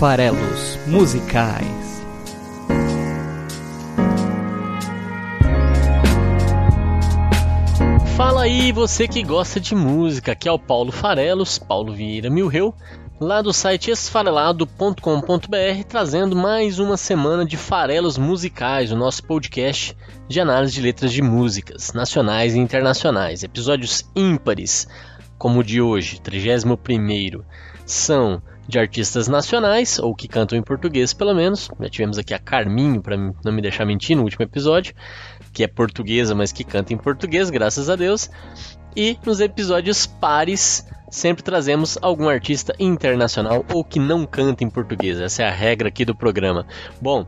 Farelos Musicais. Fala aí, você que gosta de música, aqui é o Paulo Farelos, Paulo Vieira Milreu, lá do site esfarelado.com.br, trazendo mais uma semana de farelos musicais, o nosso podcast de análise de letras de músicas, nacionais e internacionais, episódios ímpares, como o de hoje, 31º, são de artistas nacionais, ou que cantam em português pelo menos. Já tivemos aqui a Carminho, para não me deixar mentir, no último episódio, que é portuguesa, mas que canta em português, graças a Deus. E nos episódios pares, sempre trazemos algum artista internacional ou que não canta em português. Essa é a regra aqui do programa. Bom,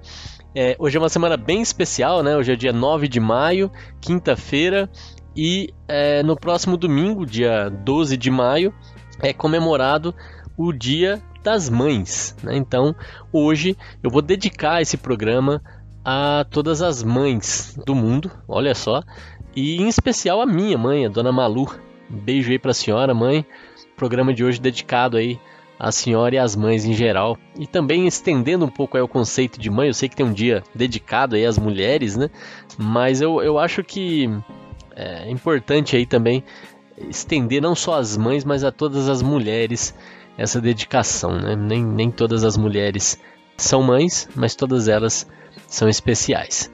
é, hoje é uma semana bem especial, né? Hoje é dia 9 de maio, quinta-feira, e é, no próximo domingo, dia 12 de maio, é comemorado o Dia das Mães. Né? Então, hoje eu vou dedicar esse programa a todas as mães do mundo, olha só, e em especial a minha mãe, a Dona Malu. Um beijo aí para a senhora, mãe. Programa de hoje dedicado aí à senhora e às mães em geral. E também estendendo um pouco aí o conceito de mãe, eu sei que tem um dia dedicado aí às mulheres, né? Mas eu, eu acho que é importante aí também estender não só às mães, mas a todas as mulheres essa dedicação. Né? Nem, nem todas as mulheres são mães, mas todas elas são especiais.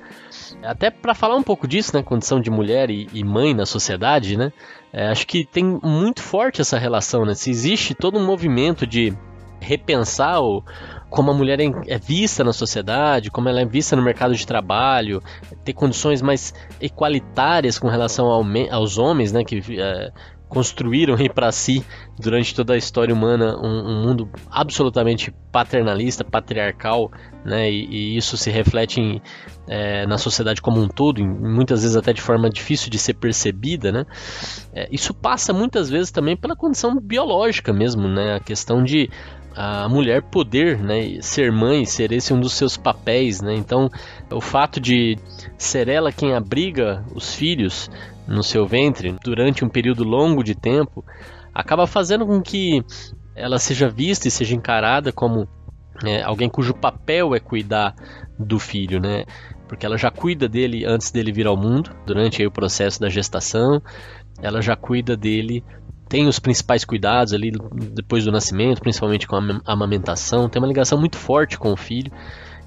Até para falar um pouco disso, né, condição de mulher e, e mãe na sociedade, né, é, acho que tem muito forte essa relação, né, se existe todo um movimento de repensar o, como a mulher é, é vista na sociedade, como ela é vista no mercado de trabalho, ter condições mais equalitárias com relação ao, aos homens, né, que é, construíram para si durante toda a história humana um, um, mundo absolutamente paternalista, patriarcal, né? E, e isso se reflete em, é, na sociedade como um todo, em, muitas vezes até de forma difícil de ser percebida, né? É, isso passa muitas vezes também pela condição biológica mesmo, né? A questão de a mulher poder né, ser mãe, ser esse um dos seus papéis. Né? Então, o fato de ser ela quem abriga os filhos no seu ventre durante um período longo de tempo acaba fazendo com que ela seja vista e seja encarada como é, alguém cujo papel é cuidar do filho, né? Porque ela já cuida dele antes dele vir ao mundo, durante o processo da gestação, ela já cuida dele tem os principais cuidados ali depois do nascimento, principalmente com a amamentação, tem uma ligação muito forte com o filho.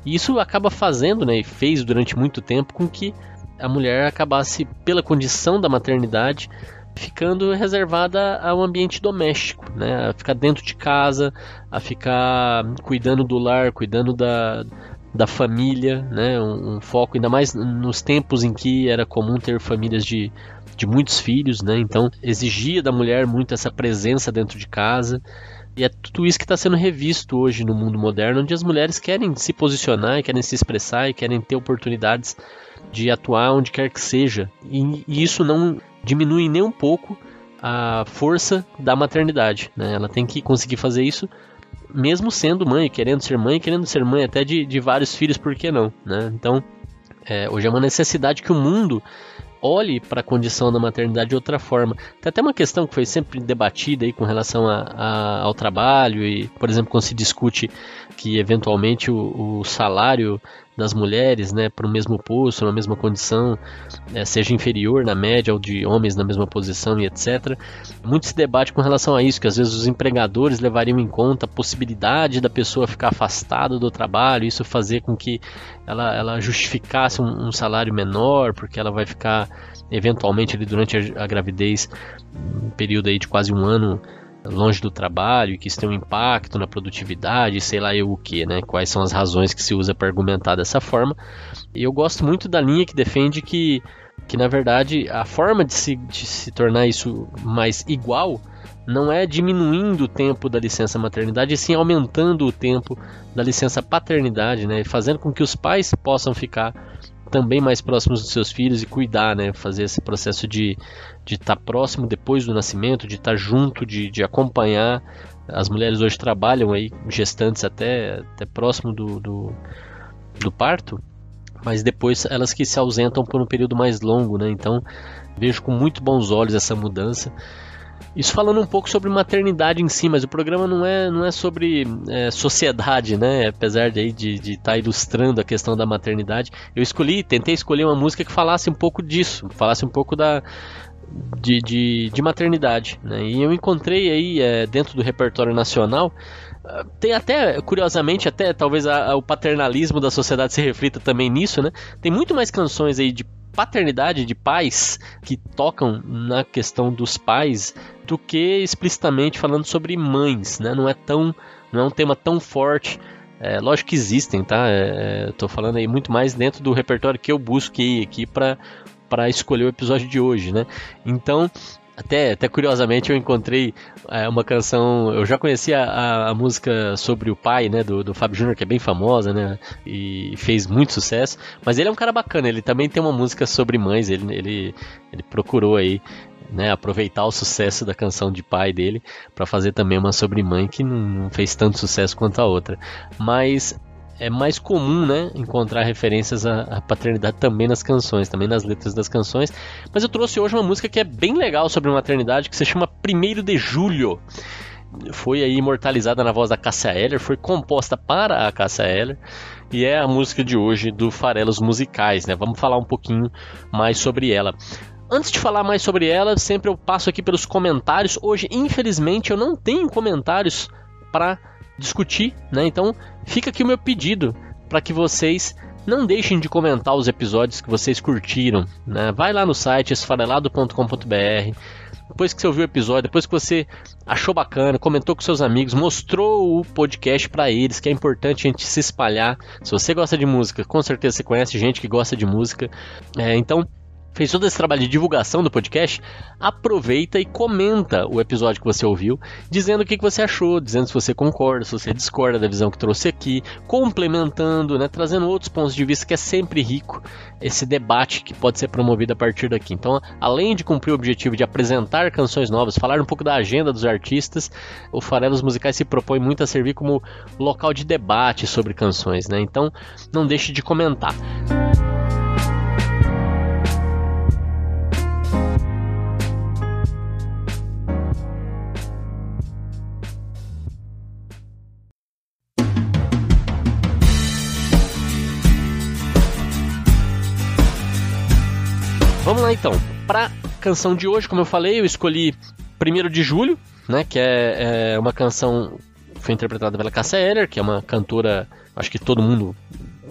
E isso acaba fazendo, né, e fez durante muito tempo com que a mulher acabasse, pela condição da maternidade, ficando reservada ao ambiente doméstico, né, a ficar dentro de casa, a ficar cuidando do lar, cuidando da, da família, né, um, um foco ainda mais nos tempos em que era comum ter famílias de de muitos filhos, né? Então exigia da mulher muito essa presença dentro de casa. E é tudo isso que está sendo revisto hoje no mundo moderno, onde as mulheres querem se posicionar, querem se expressar e querem ter oportunidades de atuar onde quer que seja. E, e isso não diminui nem um pouco a força da maternidade. Né? Ela tem que conseguir fazer isso mesmo sendo mãe, querendo ser mãe, querendo ser mãe até de, de vários filhos, por que não? Né? Então, é, hoje é uma necessidade que o mundo olhe para a condição da maternidade de outra forma. Tem até uma questão que foi sempre debatida aí com relação a, a, ao trabalho e, por exemplo, quando se discute que eventualmente o, o salário das mulheres, né, para o mesmo posto, na mesma condição, é, seja inferior na média ou de homens na mesma posição e etc. Muito se debate com relação a isso, que às vezes os empregadores levariam em conta a possibilidade da pessoa ficar afastada do trabalho, isso fazer com que ela, ela justificasse um, um salário menor, porque ela vai ficar eventualmente ali durante a, a gravidez, um período aí de quase um ano longe do trabalho, que isso tem um impacto na produtividade, sei lá eu o que, né? Quais são as razões que se usa para argumentar dessa forma. E eu gosto muito da linha que defende que, que na verdade, a forma de se, de se tornar isso mais igual não é diminuindo o tempo da licença maternidade, e sim aumentando o tempo da licença paternidade, né? Fazendo com que os pais possam ficar também mais próximos dos seus filhos e cuidar, né? Fazer esse processo de estar tá próximo depois do nascimento, de estar tá junto, de, de acompanhar. As mulheres hoje trabalham aí, gestantes até, até próximo do, do, do parto, mas depois elas que se ausentam por um período mais longo, né? Então vejo com muito bons olhos essa mudança. Isso falando um pouco sobre maternidade em si, mas o programa não é, não é sobre é, sociedade, né? Apesar de estar de, de tá ilustrando a questão da maternidade. Eu escolhi, tentei escolher uma música que falasse um pouco disso, falasse um pouco da, de, de, de, maternidade. Né? E eu encontrei aí, é, dentro do repertório nacional, tem até, curiosamente, até talvez a, a, o paternalismo da sociedade se reflita também nisso, né? Tem muito mais canções aí de paternidade de pais que tocam na questão dos pais do que explicitamente falando sobre mães, né? Não é tão, não é um tema tão forte. É, lógico que existem, tá? É, é tô falando aí muito mais dentro do repertório que eu busquei aqui para para escolher o episódio de hoje, né? Então, até, até curiosamente eu encontrei é, uma canção, eu já conhecia a, a, música sobre o pai, né, do, do Fábio Júnior, que é bem famosa, né, e fez muito sucesso, mas ele é um cara bacana, ele também tem uma música sobre mães, ele, ele, ele procurou aí né, aproveitar o sucesso da canção de pai dele para fazer também uma sobre mãe que não fez tanto sucesso quanto a outra. Mas é mais comum, né, encontrar referências à, à, paternidade também nas canções, também nas letras das canções. Mas eu trouxe hoje uma música que é bem legal sobre maternidade, que se chama Primeiro de Julho. Foi aí imortalizada na voz da Cássia Eller, foi composta para a Cássia Eller e é a música de hoje do Farelos Musicais, né? Vamos falar um pouquinho mais sobre ela. Antes de falar mais sobre ela, sempre eu passo aqui pelos comentários. Hoje, infelizmente, eu não tenho comentários para discutir, né? Então fica aqui o meu pedido para que vocês não deixem de comentar os episódios que vocês curtiram, né? Vai lá no site esfarelado.com.br. Depois que você ouviu o episódio, depois que você achou bacana, comentou com seus amigos, mostrou o podcast para eles, que é importante a gente se espalhar. Se você gosta de música, com certeza você conhece gente que gosta de música. É, então fez todo esse trabalho de divulgação do podcast, aproveita e comenta o episódio que você ouviu, dizendo o que você achou, dizendo se você concorda, se você discorda da visão que trouxe aqui, complementando, né, trazendo outros pontos de vista que é sempre rico esse debate que pode ser promovido a partir daqui. Então, além de cumprir o objetivo de apresentar canções novas, falar um pouco da agenda dos artistas, o Farelos Musicais se propõe muito a servir como local de debate sobre canções, né? Então, não deixe de comentar. Vamos lá então. Pra canção de hoje, como eu falei, eu escolhi 1 de julho, né? Que é, é uma canção que foi interpretada pela Cassia Eller, que é uma cantora, acho que todo mundo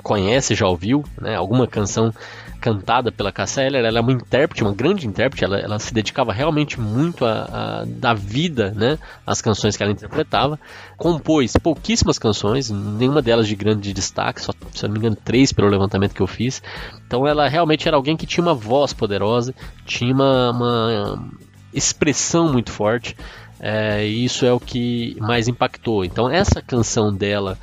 conhece, já ouviu, né? Alguma canção cantada pela Cassia Eller, ela é uma intérprete, uma grande intérprete, ela, ela se dedicava realmente muito a, a da vida, né, às canções que ela interpretava, compôs pouquíssimas canções, nenhuma delas de grande destaque, só, se não me engano, três pelo levantamento que eu fiz, então ela realmente era alguém que tinha uma voz poderosa, tinha uma, uma expressão muito forte, é, e isso é o que mais impactou. Então essa canção dela,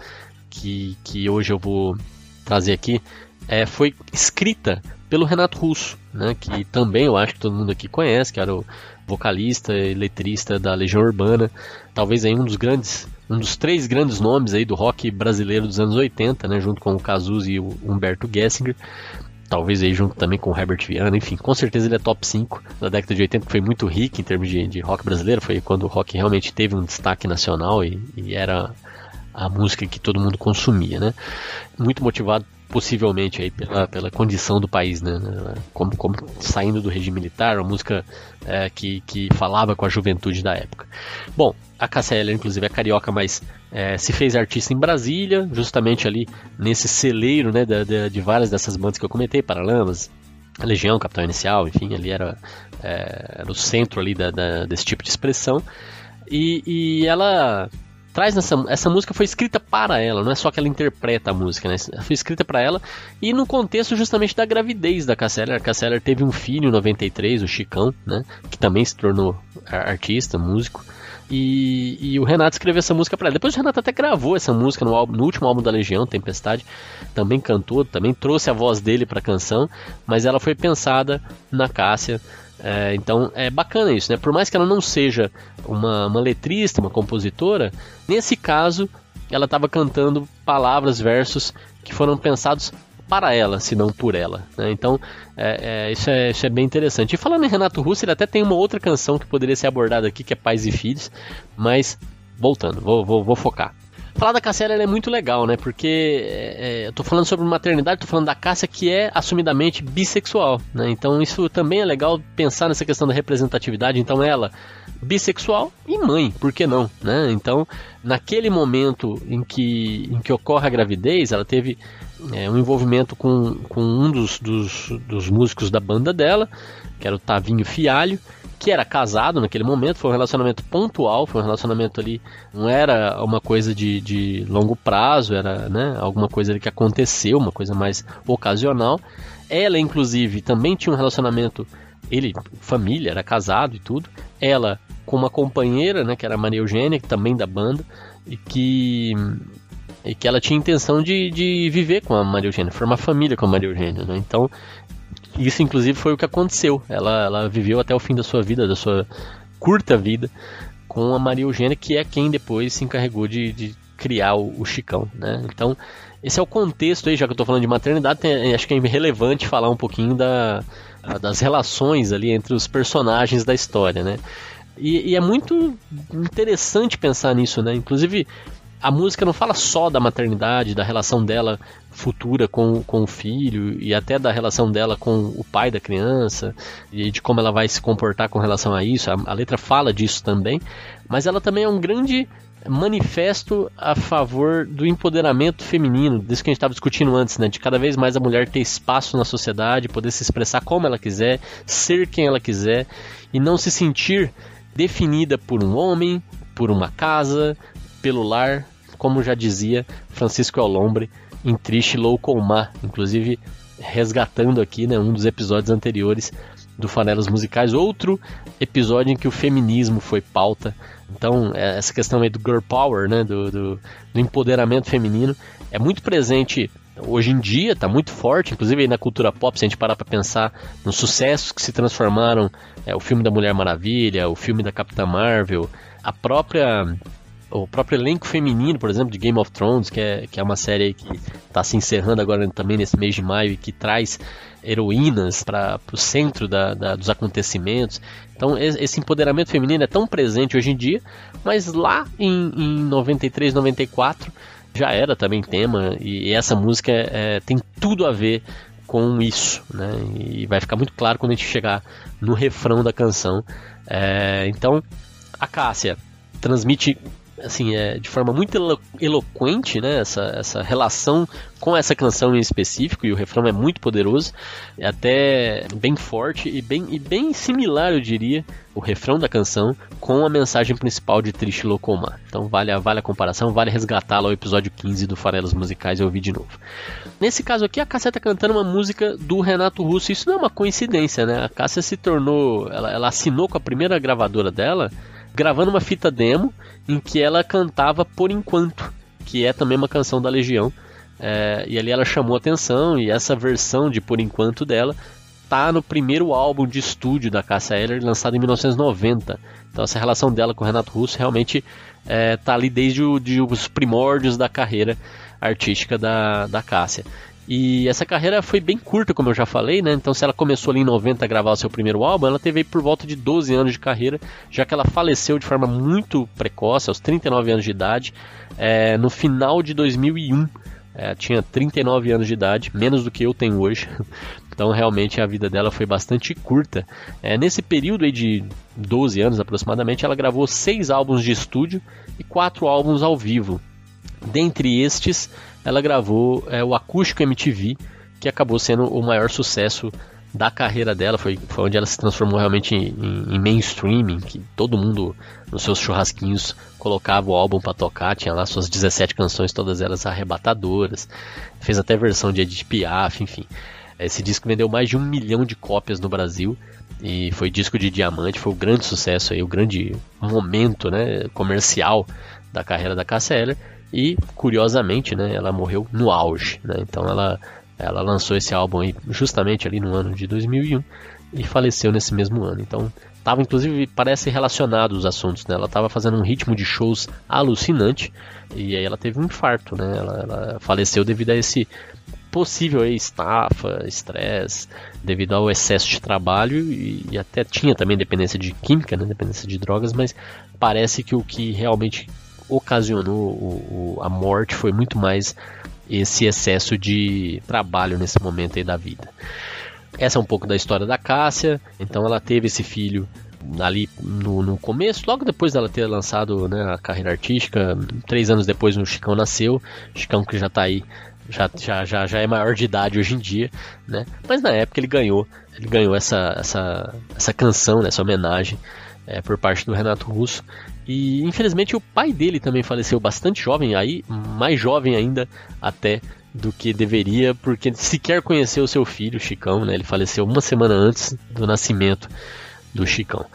que, que hoje eu vou trazer aqui, é, foi escrita pelo Renato Russo, né, que também eu acho que todo mundo aqui conhece, que era o vocalista e letrista da Legião Urbana, talvez aí um dos grandes, um dos três grandes nomes aí do rock brasileiro dos anos 80, né, junto com o Cazuza e o Humberto Gessinger, talvez aí junto também com o Herbert Viana, enfim, com certeza ele é top 5 da década de 80, que foi muito rico em termos de, de rock brasileiro, foi quando o rock realmente teve um destaque nacional e, e era a música que todo mundo consumia, né? Muito motivado possivelmente aí pela, pela condição do país, né? Como, como saindo do regime militar, uma música é, que, que falava com a juventude da época. Bom, a Cassia inclusive, é carioca, mas é, se fez artista em Brasília, justamente ali nesse celeiro né, de, de, de várias dessas bandas que eu comentei, Paralamas, Legião, Capital Inicial, enfim, ali era, é, era o centro ali da, da, desse tipo de expressão. E, e ela traz nessa essa música foi escrita para ela, não é só que ela interpreta a música, né? Foi escrita para ela e no contexto justamente da gravidez da Casseller. A teve um filho em 93, o Chicão, né? Que também se tornou artista, músico. E, e, o Renato escreveu essa música para ela. Depois o Renato até gravou essa música no, álbum, no, último álbum da Legião, Tempestade. Também cantou, também trouxe a voz dele para a canção, mas ela foi pensada na Cássia é, então é bacana isso, né? Por mais que ela não seja uma, uma letrista, uma compositora, nesse caso ela estava cantando palavras, versos que foram pensados para ela, se não por ela. Né? Então, é, é, isso, é, isso é bem interessante. E falando em Renato Russo, ele até tem uma outra canção que poderia ser abordada aqui, que é Pais e Filhos, mas voltando, vou, vou, vou focar. Falar da Cássia é muito legal, né? Porque é, é, eu tô falando sobre maternidade, tô falando da Cássia que é assumidamente bissexual, né? Então isso também é legal pensar nessa questão da representatividade. Então ela, bissexual e mãe, por que não, né? Então, naquele momento em que, em que ocorre a gravidez, ela teve é, um envolvimento com, com um dos, dos, dos músicos da banda dela, que era o Tavinho Fialho, que era casado naquele momento, foi um relacionamento pontual, foi um relacionamento ali, não era uma coisa de, de longo prazo, era né, alguma coisa ali que aconteceu, uma coisa mais ocasional. Ela, inclusive, também tinha um relacionamento, ele, família, era casado e tudo. Ela com uma companheira, né, que era a Maria Eugênia, que também da banda, e que e que ela tinha intenção de, de viver com a Maria Eugênia, formar família com a Maria Eugênia, né? Então, isso, inclusive, foi o que aconteceu. Ela, ela viveu até o fim da sua vida, da sua curta vida, com a Maria Eugênia, que é quem depois se encarregou de, de criar o, o, Chicão, né? Então, esse é o contexto aí, já que eu estou falando de maternidade, tem, acho que é relevante falar um pouquinho da, das relações ali entre os personagens da história, né? E, e, é muito interessante pensar nisso, né? Inclusive, a música não fala só da maternidade, da relação dela futura com, com o filho e até da relação dela com o pai da criança e de como ela vai se comportar com relação a isso. A, a letra fala disso também, mas ela também é um grande manifesto a favor do empoderamento feminino, disso que a gente estava discutindo antes, né? De cada vez mais a mulher ter espaço na sociedade, poder se expressar como ela quiser, ser quem ela quiser e não se sentir definida por um homem, por uma casa, pelo lar, como já dizia Francisco Alombre em Triste Loucomar, inclusive resgatando aqui né, um dos episódios anteriores do Fanelas Musicais, outro episódio em que o feminismo foi pauta. Então, é, essa questão aí do girl power, né, do, do, do empoderamento feminino, é muito presente hoje em dia, está muito forte, inclusive aí na cultura pop, se a gente parar para pensar nos sucessos que se transformaram, é, o filme da Mulher Maravilha, o filme da Capitã Marvel, a própria o próprio elenco feminino, por exemplo, de Game of Thrones, que é, que é uma série que está se encerrando agora também nesse mês de maio e que traz heroínas para o centro da, da, dos acontecimentos. Então, esse empoderamento feminino é tão presente hoje em dia, mas lá em, em 93, 94 já era também tema, e, essa música é, tem tudo a ver com isso, né? E vai ficar muito claro quando a gente chegar no refrão da canção. É, então, a Cássia transmite assim, é, de forma muito elo eloquente, né, essa, essa relação com essa canção em específico, e o refrão é muito poderoso, é até bem forte e bem, e bem similar, eu diria, o refrão da canção com a mensagem principal de Triste Locomar. Então vale a, vale a comparação, vale resgatá lá o episódio 15 do Farelas Musicais e ouvir de novo. Nesse caso aqui, a Cássia tá cantando uma música do Renato Russo, isso não é uma coincidência, né? A Cássia se tornou, ela, ela assinou com a primeira gravadora dela, gravando uma fita demo em que ela cantava Por Enquanto, que é também uma canção da Legião. É, e ali ela chamou atenção e essa versão de Por Enquanto dela tá no primeiro álbum de estúdio da Cássia Eller, lançado em 1990. Então essa relação dela com o Renato Russo realmente é, tá ali desde o, de os primórdios da carreira artística da, da Cássia. E essa carreira foi bem curta, como eu já falei, né? Então, se ela começou ali em 90 a gravar o seu primeiro álbum, ela teve por volta de 12 anos de carreira, já que ela faleceu de forma muito precoce, aos 39 anos de idade, é, no final de 2001. É, tinha 39 anos de idade, menos do que eu tenho hoje. Então, realmente, a vida dela foi bastante curta. É, nesse período aí de 12 anos aproximadamente, ela gravou seis álbuns de estúdio e quatro álbuns ao vivo. Dentre estes, ela gravou é, o Acústico MTV, que acabou sendo o maior sucesso da carreira dela. Foi, foi onde ela se transformou realmente em, em, em mainstreaming, que todo mundo nos seus churrasquinhos colocava o álbum para tocar. Tinha lá suas 17 canções, todas elas arrebatadoras. Fez até versão de Edith Piaf, enfim. Esse disco vendeu mais de um milhão de cópias no Brasil e foi disco de diamante, foi o grande sucesso aí, o grande momento né, comercial da carreira da Cassia. E, curiosamente, né, ela morreu no auge. Né? Então ela, ela lançou esse álbum aí justamente ali no ano de 2001 e faleceu nesse mesmo ano. Então estava inclusive parece relacionado os assuntos, né? Ela estava fazendo um ritmo de shows alucinante e aí ela teve um infarto, né? Ela, ela faleceu devido a esse possível aí, estafa, estresse, devido ao excesso de trabalho e, e, até tinha também dependência de química, né, dependência de drogas, mas parece que o que realmente ocasionou o, o, a morte foi muito mais esse excesso de trabalho nesse momento aí da vida. Essa é um pouco da história da Cássia. Então ela teve esse filho ali no, no começo, logo depois dela ter lançado né, a carreira artística, três anos depois o Chicão nasceu, Chicão que já está aí, já, já, já, já é maior de idade hoje em dia, né? Mas na época ele ganhou, ele ganhou essa, essa, essa canção, né, essa homenagem é, por parte do Renato Russo. E infelizmente o pai dele também faleceu bastante jovem, aí mais jovem ainda até do que deveria, porque sequer conheceu seu filho, Chicão, né? Ele faleceu uma semana antes do nascimento do Chicão.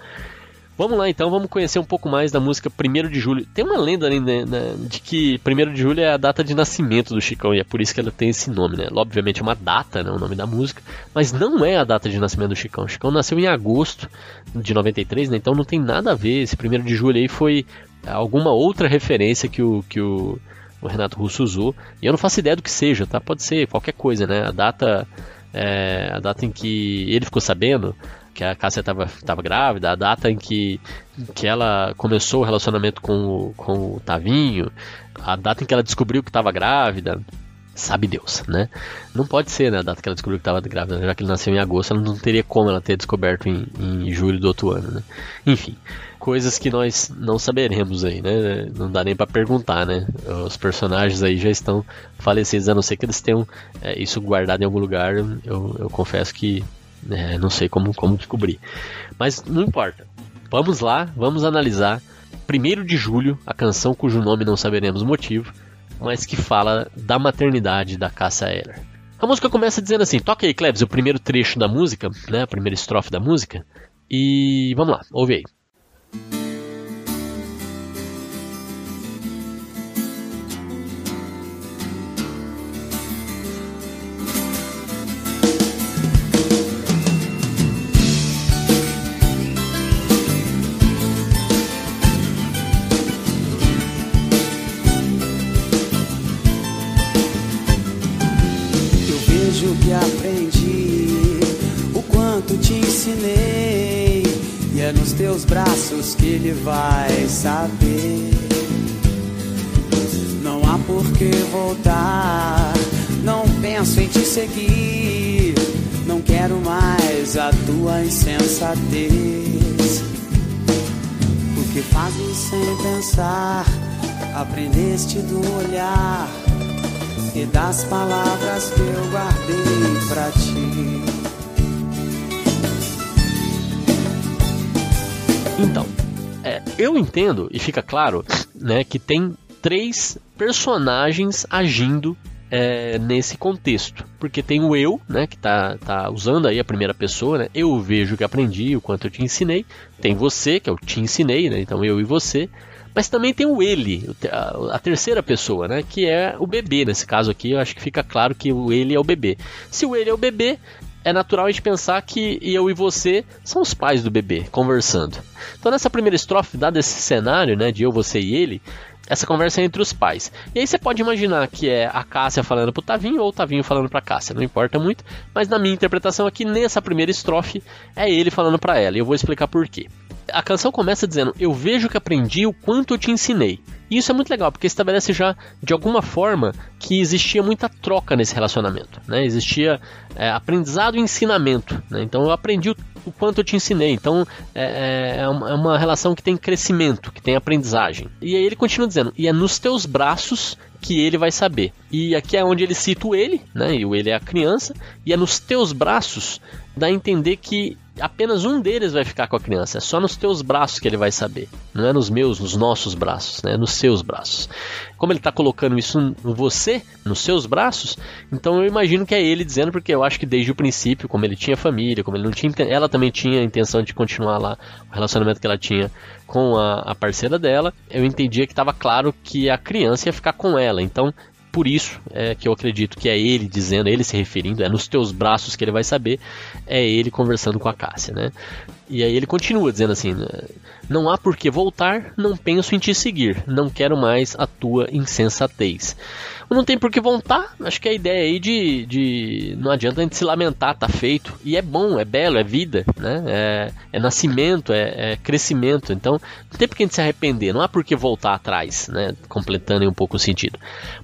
Vamos lá então, vamos conhecer um pouco mais da música 1 de Julho. Tem uma lenda né, né, de que 1 de Julho é a data de nascimento do Chicão e é por isso que ela tem esse nome, né? Obviamente é uma data, né, o nome da música, mas não é a data de nascimento do Chicão. O Chicão nasceu em agosto de 93, né? Então não tem nada a ver. Esse 1 de Julho aí foi alguma outra referência que o, que o o Renato Russo usou. E eu não faço ideia do que seja, tá? Pode ser qualquer coisa, né? A data, é, a data em que ele ficou sabendo que a Cássia estava grávida, a data em que, que ela começou o relacionamento com o, com o Tavinho, a data em que ela descobriu que estava grávida, sabe Deus, né? Não pode ser, né, a data que ela descobriu que estava grávida, já que ele nasceu em agosto, ela não teria como ela ter descoberto em, em julho do outro ano, né? Enfim, coisas que nós não saberemos aí, né? Não dá nem para perguntar, né? Os personagens aí já estão falecidos, a não ser que eles tenham é, isso guardado em algum lugar. Eu, eu confesso que é, não sei como, como descobrir. Mas não importa. Vamos lá, vamos analisar. 1 de julho, a canção cujo nome não saberemos o motivo, mas que fala da maternidade da Cássia Eller. A música começa dizendo assim: toca aí, Klebs, o primeiro trecho da música, né? A primeira estrofe da música. E vamos lá, ouve aí. Insensatez. O que fazes sem pensar, aprendeste do olhar e das palavras que eu guardei pra ti. Então, é, eu entendo e fica claro né, que tem três personagens agindo é, nesse contexto. Porque tem o eu, né, que tá, tá usando aí a primeira pessoa, né? Eu vejo que aprendi, o quanto eu te ensinei. Tem você, que eu te ensinei, né? Então eu e você. Mas também tem o ele, a, a terceira pessoa, né? Que é o bebê. Nesse caso aqui, eu acho que fica claro que o ele é o bebê. Se o ele é o bebê, é natural a gente pensar que eu e você são os pais do bebê conversando. Então nessa primeira estrofe, dado esse cenário, né, de eu, você e ele, essa conversa é entre os pais. E aí você pode imaginar que é a Cássia falando pro Tavinho ou o Tavinho falando pra Cássia, não importa muito, mas na minha interpretação aqui, nessa primeira estrofe, é ele falando para ela, e eu vou explicar por quê. A canção começa dizendo: Eu vejo que aprendi o quanto eu te ensinei. E isso é muito legal, porque estabelece já, de alguma forma, que existia muita troca nesse relacionamento. Né? Existia é, aprendizado e ensinamento. Né? Então eu aprendi o, o, quanto eu te ensinei. Então é, é, é, uma, é uma relação que tem crescimento, que tem aprendizagem. E aí ele continua dizendo: E é nos teus braços que ele vai saber. E aqui é onde ele cita o ele, né? E o ele é a criança, e é nos teus braços dá a entender que apenas um deles vai ficar com a criança. É só nos teus braços que ele vai saber. Não é nos meus, nos nossos braços, né? É nos seus braços. Como ele está colocando isso em você, nos seus braços, então eu imagino que é ele dizendo, porque eu acho que desde o princípio, como ele tinha família, como ele não tinha, ela também tinha a intenção de continuar lá o relacionamento que ela tinha com a, a parceira dela, eu entendia que estava claro que a criança ia ficar com ela. Então por isso é que eu acredito que é ele dizendo, ele se referindo, é nos teus braços que ele vai saber, é ele conversando com a Cássia, né? E aí ele continua dizendo assim: Não há por que voltar, não penso em te seguir, não quero mais a tua insensatez. Não tem por que voltar, acho que a ideia aí de, de. Não adianta a gente se lamentar, tá feito. E é bom, é belo, é vida, né? É, é nascimento, é, é, crescimento. Então, não tem por que a gente se arrepender, não há por que voltar atrás, né? Completando um pouco o sentido.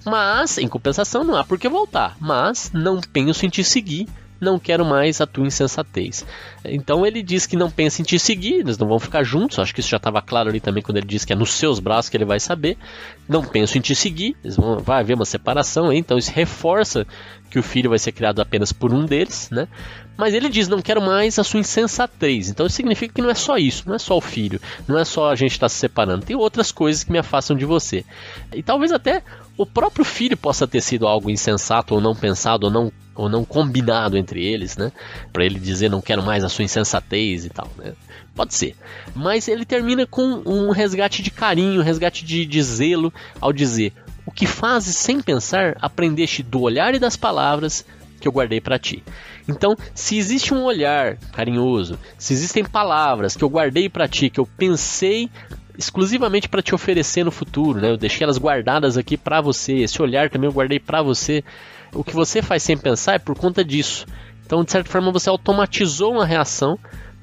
Mas, em compensação, não há por que voltar. Mas, não penso em te seguir não quero mais a tua insensatez. Então ele diz que não pensa em te seguir, eles não vão ficar juntos, acho que isso já estava claro ali também quando ele diz que é nos seus braços que ele vai saber. Não penso em te seguir, eles vão, vai haver uma separação então isso reforça que o filho vai ser criado apenas por um deles, né? Mas ele diz: não quero mais a sua insensatez. Então isso significa que não é só isso, não é só o filho, não é só a gente estar tá se separando, tem outras coisas que me afastam de você. E talvez até o próprio filho possa ter sido algo insensato ou não pensado ou não, ou não combinado entre eles, né? Para ele dizer: não quero mais a sua insensatez e tal, né? Pode ser. Mas ele termina com um resgate de carinho, um resgate de, de zelo, ao dizer: o que fazes sem pensar, aprendeste do olhar e das palavras que eu guardei para ti. Então, se existe um olhar carinhoso, se existem palavras que eu guardei para ti, que eu pensei exclusivamente para te oferecer no futuro, né? Eu deixei elas guardadas aqui para você. Esse olhar também eu guardei para você. O que você faz sem pensar é por conta disso. Então, de certa forma, você automatizou uma reação,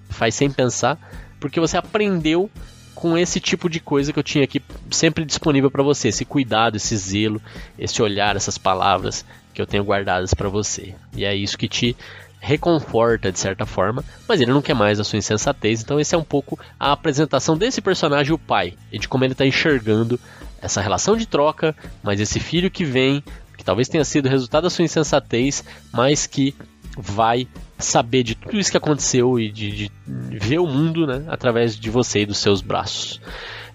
faz sem pensar, porque você aprendeu com esse tipo de coisa que eu tinha aqui sempre disponível para você, esse cuidado, esse zelo, esse olhar, essas palavras que eu tenho guardadas para você. E é isso que te reconforta de certa forma, mas ele não quer mais a sua insensatez. Então esse é um pouco a apresentação desse personagem, o pai, e de como ele está enxergando essa relação de troca, mas esse filho que vem, que talvez tenha sido resultado da sua insensatez, mas que vai saber de tudo isso que aconteceu e de, de ver o mundo né, através de você e dos seus braços.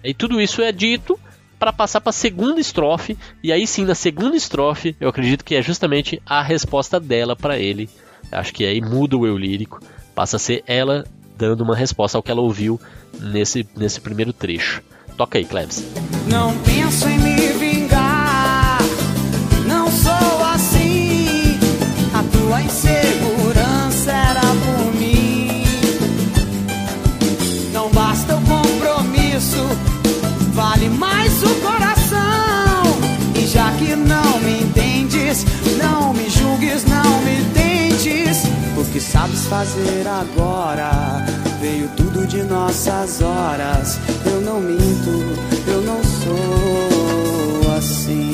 E tudo isso é dito para passar para a segunda estrofe, e aí sim, na segunda estrofe, eu acredito que é justamente a resposta dela para ele. Acho que aí muda o eu lírico, passa a ser ela dando uma resposta ao que ela ouviu nesse, nesse primeiro trecho. Toca aí, Klebs. Não penso em me fazer agora? Veio tudo de nossas horas. Eu não minto, eu não sou assim.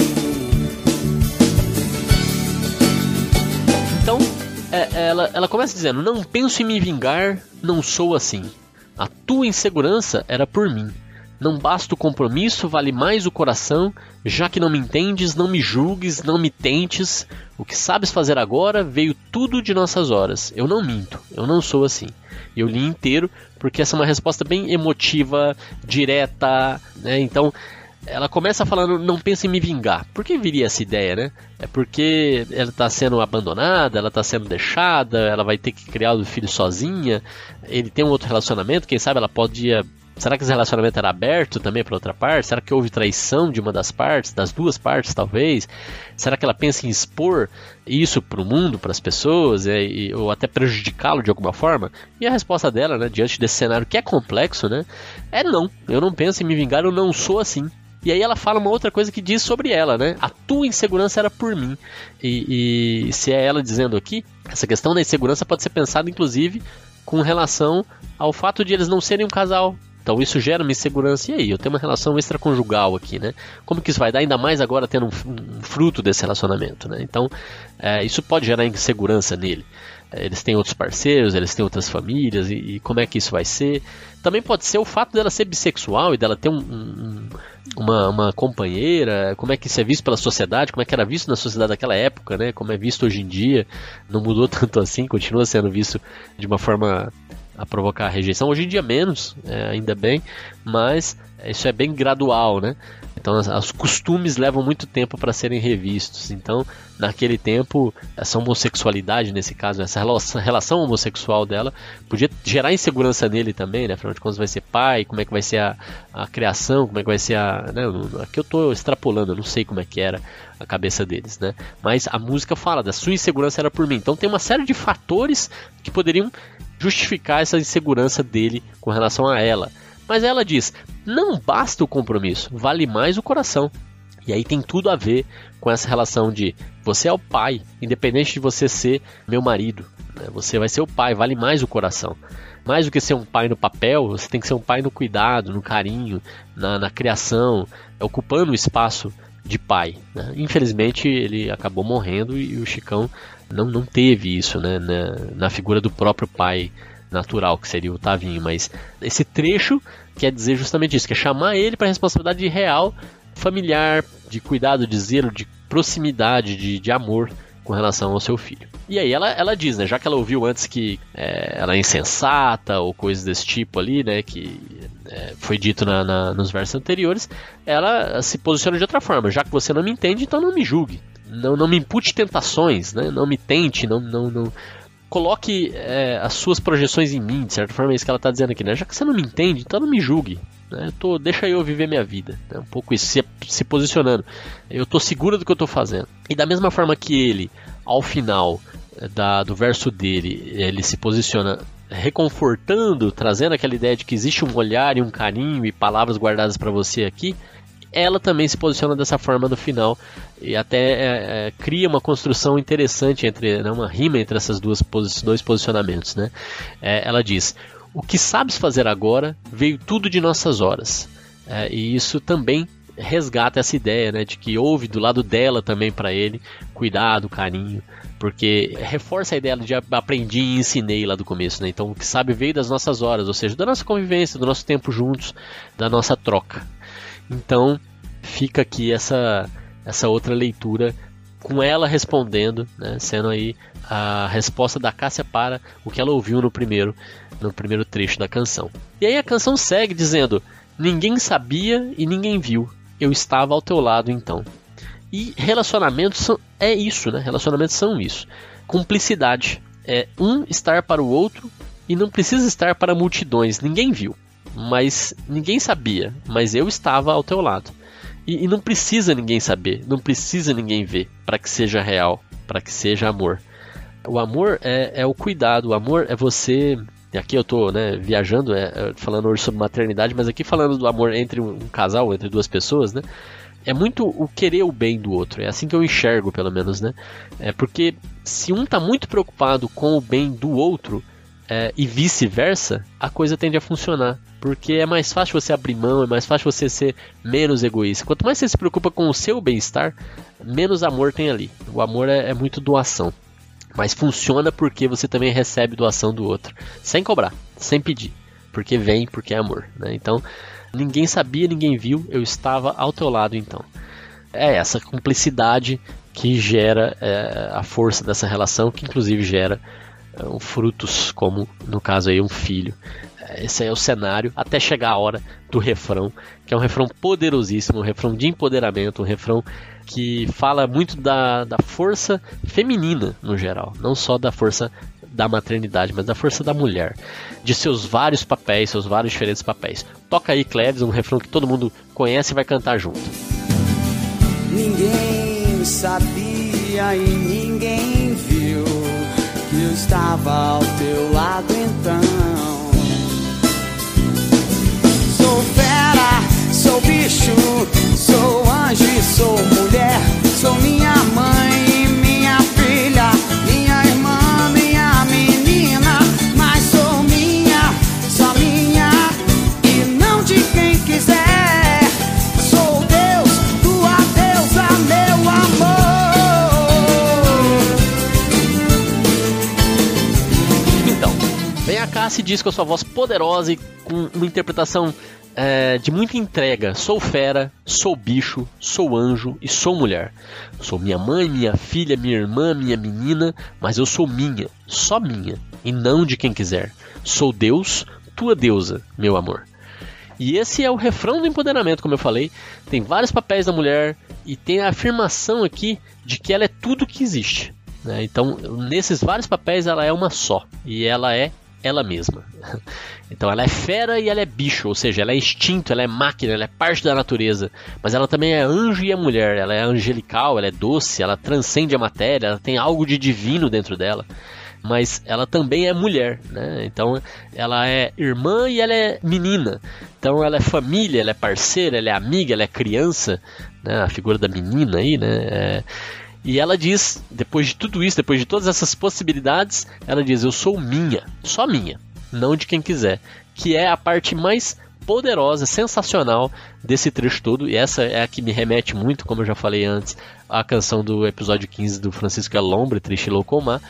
Então, é, ela, ela começa dizendo: Não penso em me vingar, não sou assim. A tua insegurança era por mim. Não basta o compromisso, vale mais o coração, já que não me entendes, não me julgues, não me tentes. O que sabes fazer agora veio tudo de nossas horas. Eu não minto, eu não sou assim. Eu li inteiro porque essa é uma resposta bem emotiva, direta, né? Então ela começa falando, não pensa em me vingar. Por que viria essa ideia, né? É porque ela está sendo abandonada, ela está sendo deixada, ela vai ter que criar o filho sozinha, ele tem um outro relacionamento, quem sabe ela pode Será que esse relacionamento era aberto também para outra parte? Será que houve traição de uma das partes, das duas partes talvez? Será que ela pensa em expor isso para o mundo, para as pessoas, e, ou até prejudicá-lo de alguma forma? E a resposta dela, né, diante desse cenário que é complexo, né, é não. Eu não penso em me vingar, eu não sou assim. E aí ela fala uma outra coisa que diz sobre ela, né? A tua insegurança era por mim. E, e se é ela dizendo aqui, essa questão da insegurança pode ser pensada, inclusive, com relação ao fato de eles não serem um casal, então isso gera uma insegurança. E aí, eu tenho uma relação extraconjugal aqui, né? Como que isso vai dar? Ainda mais agora tendo um, um fruto desse relacionamento, né? Então, é, isso pode gerar insegurança nele. É, eles têm outros parceiros, eles têm outras famílias, e, e, como é que isso vai ser? Também pode ser o fato dela ser bissexual e dela ter um, um, uma, uma companheira, como é que isso é visto pela sociedade, como é que era visto na sociedade daquela época, né? Como é visto hoje em dia, não mudou tanto assim, continua sendo visto de uma forma a provocar rejeição. Hoje em dia menos, é, ainda bem, mas isso é bem gradual, né? Então, os costumes levam muito tempo para serem revistos. Então, naquele tempo, essa homossexualidade, nesse caso, essa relação homossexual dela, podia gerar insegurança nele também, né? Afinal de contas, vai ser pai, como é que vai ser a, a criação, como é que vai ser a. Né? Aqui eu estou extrapolando, eu não sei como é que era a cabeça deles, né? Mas a música fala da sua insegurança era por mim. Então, tem uma série de fatores que poderiam justificar essa insegurança dele com relação a ela. Mas ela diz: não basta o compromisso, vale mais o coração. E aí tem tudo a ver com essa relação de você é o pai, independente de você ser meu marido. Né? Você vai ser o pai, vale mais o coração. Mais do que ser um pai no papel, você tem que ser um pai no cuidado, no carinho, na, na criação, ocupando o espaço de pai. Né? Infelizmente ele acabou morrendo e o Chicão não, não teve isso né? na, na figura do próprio pai natural, que seria o Tavinho, mas esse trecho quer dizer justamente isso, que é chamar ele para responsabilidade real, familiar, de cuidado, de zelo, de proximidade, de, de amor com relação ao seu filho. E aí ela, ela diz, né, já que ela ouviu antes que é, ela é insensata ou coisas desse tipo ali, né, que é, foi dito na, na, nos versos anteriores, ela se posiciona de outra forma. Já que você não me entende, então não me julgue. Não, não me impute tentações, né? Não me tente, não, não, não, coloque é, as suas projeções em mim, de certa forma é isso que ela está dizendo aqui, né? Já que você não me entende, então não me julgue. Né? Eu tô, deixa eu viver minha vida. Né? Um pouco isso, se, se posicionando. Eu tô segura do que eu tô fazendo. E da mesma forma que ele, ao final é, da, do verso dele, ele se posiciona reconfortando, trazendo aquela ideia de que existe um olhar e um carinho e palavras guardadas para você aqui ela também se posiciona dessa forma no final e até é, é, cria uma construção interessante entre né, uma rima entre essas duas dois posicionamentos, né? É, ela diz: o que sabes fazer agora veio tudo de nossas horas é, e isso também resgata essa ideia, né, de que houve do lado dela também para ele cuidado, carinho, porque reforça a ideia de aprendi e ensinei lá do começo, né? Então o que sabe veio das nossas horas, ou seja, da nossa convivência, do nosso tempo juntos, da nossa troca. Então fica aqui essa, essa outra leitura com ela respondendo, né, sendo aí a resposta da Cássia para o que ela ouviu no primeiro, no primeiro trecho da canção. E aí a canção segue dizendo: Ninguém sabia e ninguém viu, eu estava ao teu lado então. E relacionamentos são, é isso, né? Relacionamentos são isso. Cumplicidade é um estar para o outro e não precisa estar para multidões, ninguém viu mas ninguém sabia, mas eu estava ao teu lado. E, e não precisa ninguém saber, não precisa ninguém ver para que seja real, para que seja amor. O amor é, é, o cuidado, o amor é você. Aqui eu estou né, viajando, é, é, falando hoje sobre maternidade, mas aqui falando do amor entre um, casal, entre duas pessoas, né? é muito o querer o bem do outro. É assim que eu enxergo, pelo menos, né? É porque se um está muito preocupado com o bem do outro, é, e vice-versa, a coisa tende a funcionar. Porque é mais fácil você abrir mão, é mais fácil você ser menos egoísta. Quanto mais você se preocupa com o seu bem-estar, menos amor tem ali. O amor é, é muito doação. Mas funciona porque você também recebe doação do outro. Sem cobrar, sem pedir. Porque vem, porque é amor. Né? Então, ninguém sabia, ninguém viu, eu estava ao teu lado então. É essa cumplicidade que gera é, a força dessa relação, que inclusive gera uh, frutos, como no caso aí um filho. Esse é o cenário até chegar a hora do refrão, que é um refrão poderosíssimo, um refrão de empoderamento, um refrão que fala muito da, da força feminina no geral, não só da força da maternidade, mas da força da mulher, de seus vários papéis, seus vários diferentes papéis. Toca aí, Cleves, um refrão que todo mundo conhece e vai cantar junto. Ninguém sabia e ninguém viu que eu estava ao teu lado então. Diz com a sua voz poderosa e com uma interpretação é, de muita entrega. Sou fera, sou bicho, sou anjo e sou mulher. Sou minha mãe, minha filha, minha irmã, minha menina, mas eu sou minha, só minha, e não de quem quiser. Sou Deus, tua deusa, meu amor. E esse é o refrão do empoderamento, como eu falei. Tem vários papéis da mulher e tem a afirmação aqui de que ela é tudo que existe. Né? Então, nesses vários papéis, ela é uma só. E ela é ela mesma. Então ela é fera e ela é bicho, ou seja, ela é instinto, ela é máquina, ela é parte da natureza. Mas ela também é anjo e é mulher, ela é angelical, ela é doce, ela transcende a matéria, ela tem algo de divino dentro dela. Mas ela também é mulher, né? Então ela é irmã e ela é menina. Então ela é família, ela é parceira, ela é amiga, ela é criança, né? A figura da menina aí, né? É... E ela diz, depois de tudo isso, depois de todas essas possibilidades, ela diz: Eu sou minha, só minha não de quem quiser, que é a parte mais poderosa, sensacional desse trecho todo, e essa é a que me remete muito, como eu já falei antes, à canção do episódio 15 do Francisco Alombre, Triste Loucomar,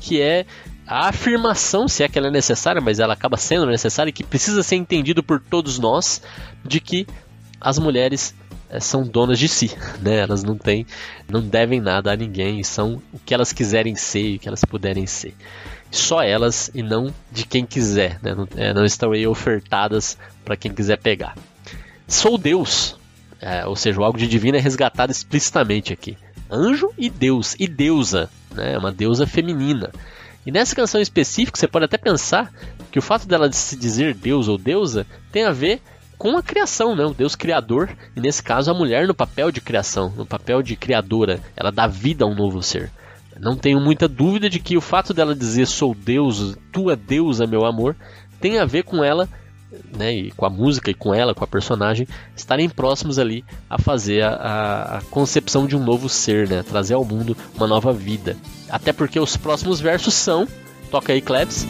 que é a afirmação, se é que ela é necessária, mas ela acaba sendo necessária e que precisa ser entendido por todos nós, de que as mulheres são donas de si, né? Elas não têm, não devem nada a ninguém, são o que elas quiserem ser e o que elas puderem ser só elas e não de quem quiser, né? não, é, não, estão aí ofertadas para quem quiser pegar. Sou Deus, é, ou seja, algo de divino é resgatado explicitamente aqui. Anjo e Deus, e deusa, né? uma deusa feminina. E nessa canção específica, você pode até pensar que o fato dela de se dizer Deus ou deusa tem a ver com a criação, né? o Deus criador, e nesse caso a mulher no papel de criação, no papel de criadora, ela dá vida a um novo ser. Não tenho muita dúvida de que o fato dela dizer sou Deus, tua deusa, meu amor, tem a ver com ela, né, e com a música e com ela, com a personagem, estarem próximos ali a fazer a, a concepção de um novo ser, né, trazer ao mundo uma nova vida. Até porque os próximos versos são, toca aí, Klebs.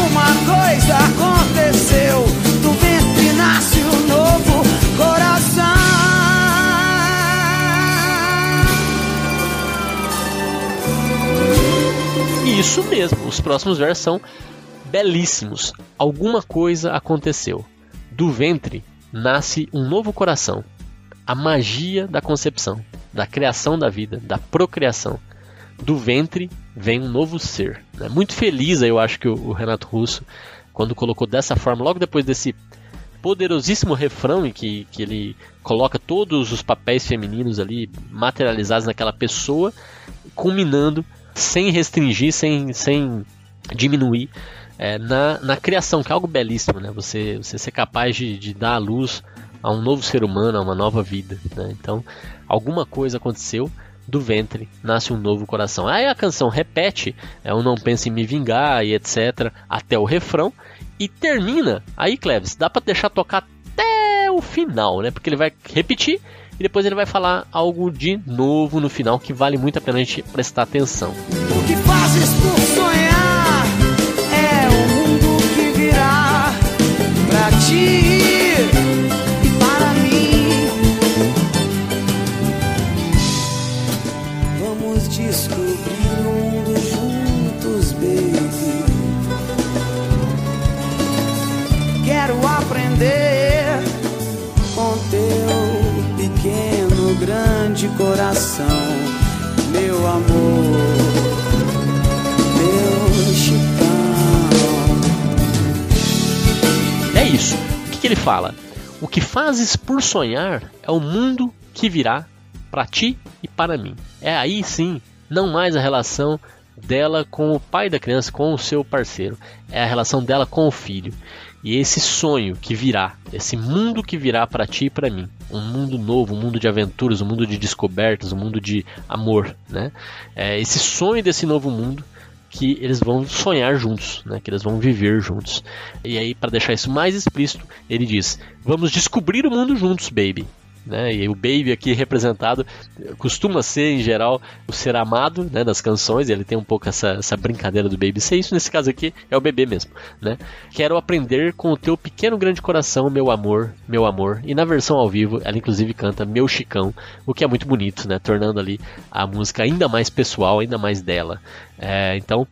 Alguma coisa aconteceu, do ventre nasce um novo coração. Isso mesmo, os próximos versos são belíssimos. Alguma coisa aconteceu. Do ventre nasce um novo coração. A magia da concepção, da criação da vida, da procriação. Do ventre vem um novo ser. É muito feliz, eu acho que o Renato Russo, quando colocou dessa forma, logo depois desse poderosíssimo refrão em que, que ele coloca todos os papéis femininos ali materializados naquela pessoa, culminando sem restringir, sem, sem diminuir é, na, na criação, que é algo belíssimo, né? Você, você ser capaz de, de dar a luz a um novo ser humano, a uma nova vida. Né? Então, alguma coisa aconteceu, do ventre nasce um novo coração. Aí a canção repete, é um não pense em me vingar e etc, até o refrão e termina. Aí, Cleves, dá para deixar tocar até o final, né? Porque ele vai repetir e depois ele vai falar algo de novo no final que vale muito a pena a gente prestar atenção. O que fazes por sonhar é o mundo que virá pra ti coração, meu amor, meu chicão. É isso. O que, que ele fala? O que fazes por sonhar é o mundo que virá para ti e para mim. É aí sim, não mais a relação dela com o pai da criança, com o seu parceiro, é a relação dela com o filho. E esse sonho que virá, esse mundo que virá para ti e para mim, um mundo novo, um mundo de aventuras, um mundo de descobertas, um mundo de amor, né? É esse sonho desse novo mundo que eles vão sonhar juntos, né? Que eles vão viver juntos. E aí, para deixar isso mais explícito, ele diz: "Vamos descobrir o mundo juntos, baby." Né? E o Baby aqui representado costuma ser, em geral, o ser amado né, das canções, ele tem um pouco essa, essa brincadeira do Baby ser isso, nesse caso aqui é o bebê mesmo. Né? Quero aprender com o teu pequeno grande coração, meu amor, meu amor. E na versão ao vivo, ela inclusive canta Meu Chicão, o que é muito bonito, né? tornando ali a música ainda mais pessoal, ainda mais dela. É, então,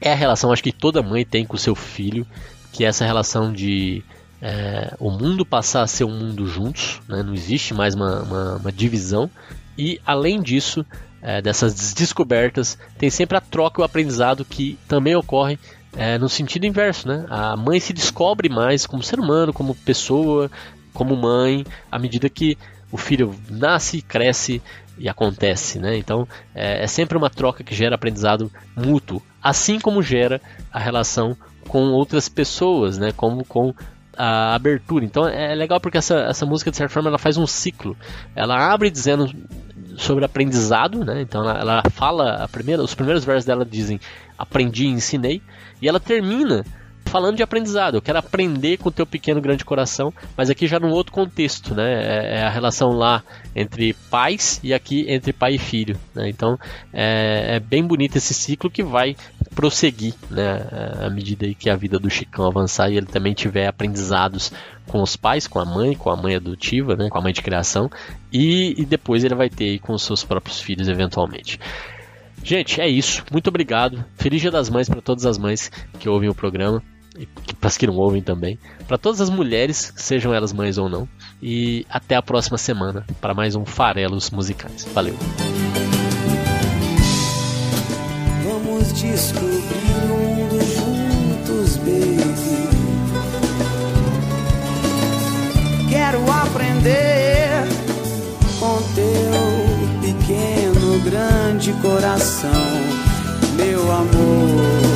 é a relação acho que toda mãe tem com o seu filho, que é essa relação de é, o mundo passar a ser um mundo juntos, né? não existe mais uma, uma, uma divisão, e além disso, é, dessas descobertas, tem sempre a troca e o aprendizado que também ocorre é, no sentido inverso, né? A mãe se descobre mais como ser humano, como pessoa, como mãe, à medida que o filho nasce, cresce e acontece, né? Então é, é sempre uma troca que gera aprendizado mútuo, assim como gera a relação com outras pessoas, né? Como com a abertura. Então é legal porque essa, essa música, de certa forma, ela faz um ciclo. Ela abre dizendo sobre aprendizado, né? Então ela, ela fala, a primeira, os primeiros versos dela dizem aprendi e ensinei, e ela termina falando de aprendizado. Eu quero aprender com o teu pequeno grande coração, mas aqui já num outro contexto, né? É, é a relação lá entre pais e aqui entre pai e filho. Né? Então é, é, bem bonito esse ciclo que vai prosseguir, né? À medida que a vida do Chicão avançar e ele também tiver aprendizados com os pais, com a mãe, com a mãe adotiva, né? Com a mãe de criação e, e depois ele vai ter com os seus próprios filhos eventualmente. Gente, é isso. Muito obrigado. Feliz Dia das Mães para todas as mães que ouvem o programa e para as que não ouvem também, para todas as mulheres, sejam elas mães ou não, e até a próxima semana para mais um Farelos Musicais. Valeu! Vamos descobrir o mundo juntos, baby. Quero aprender com teu pequeno, grande coração, meu amor.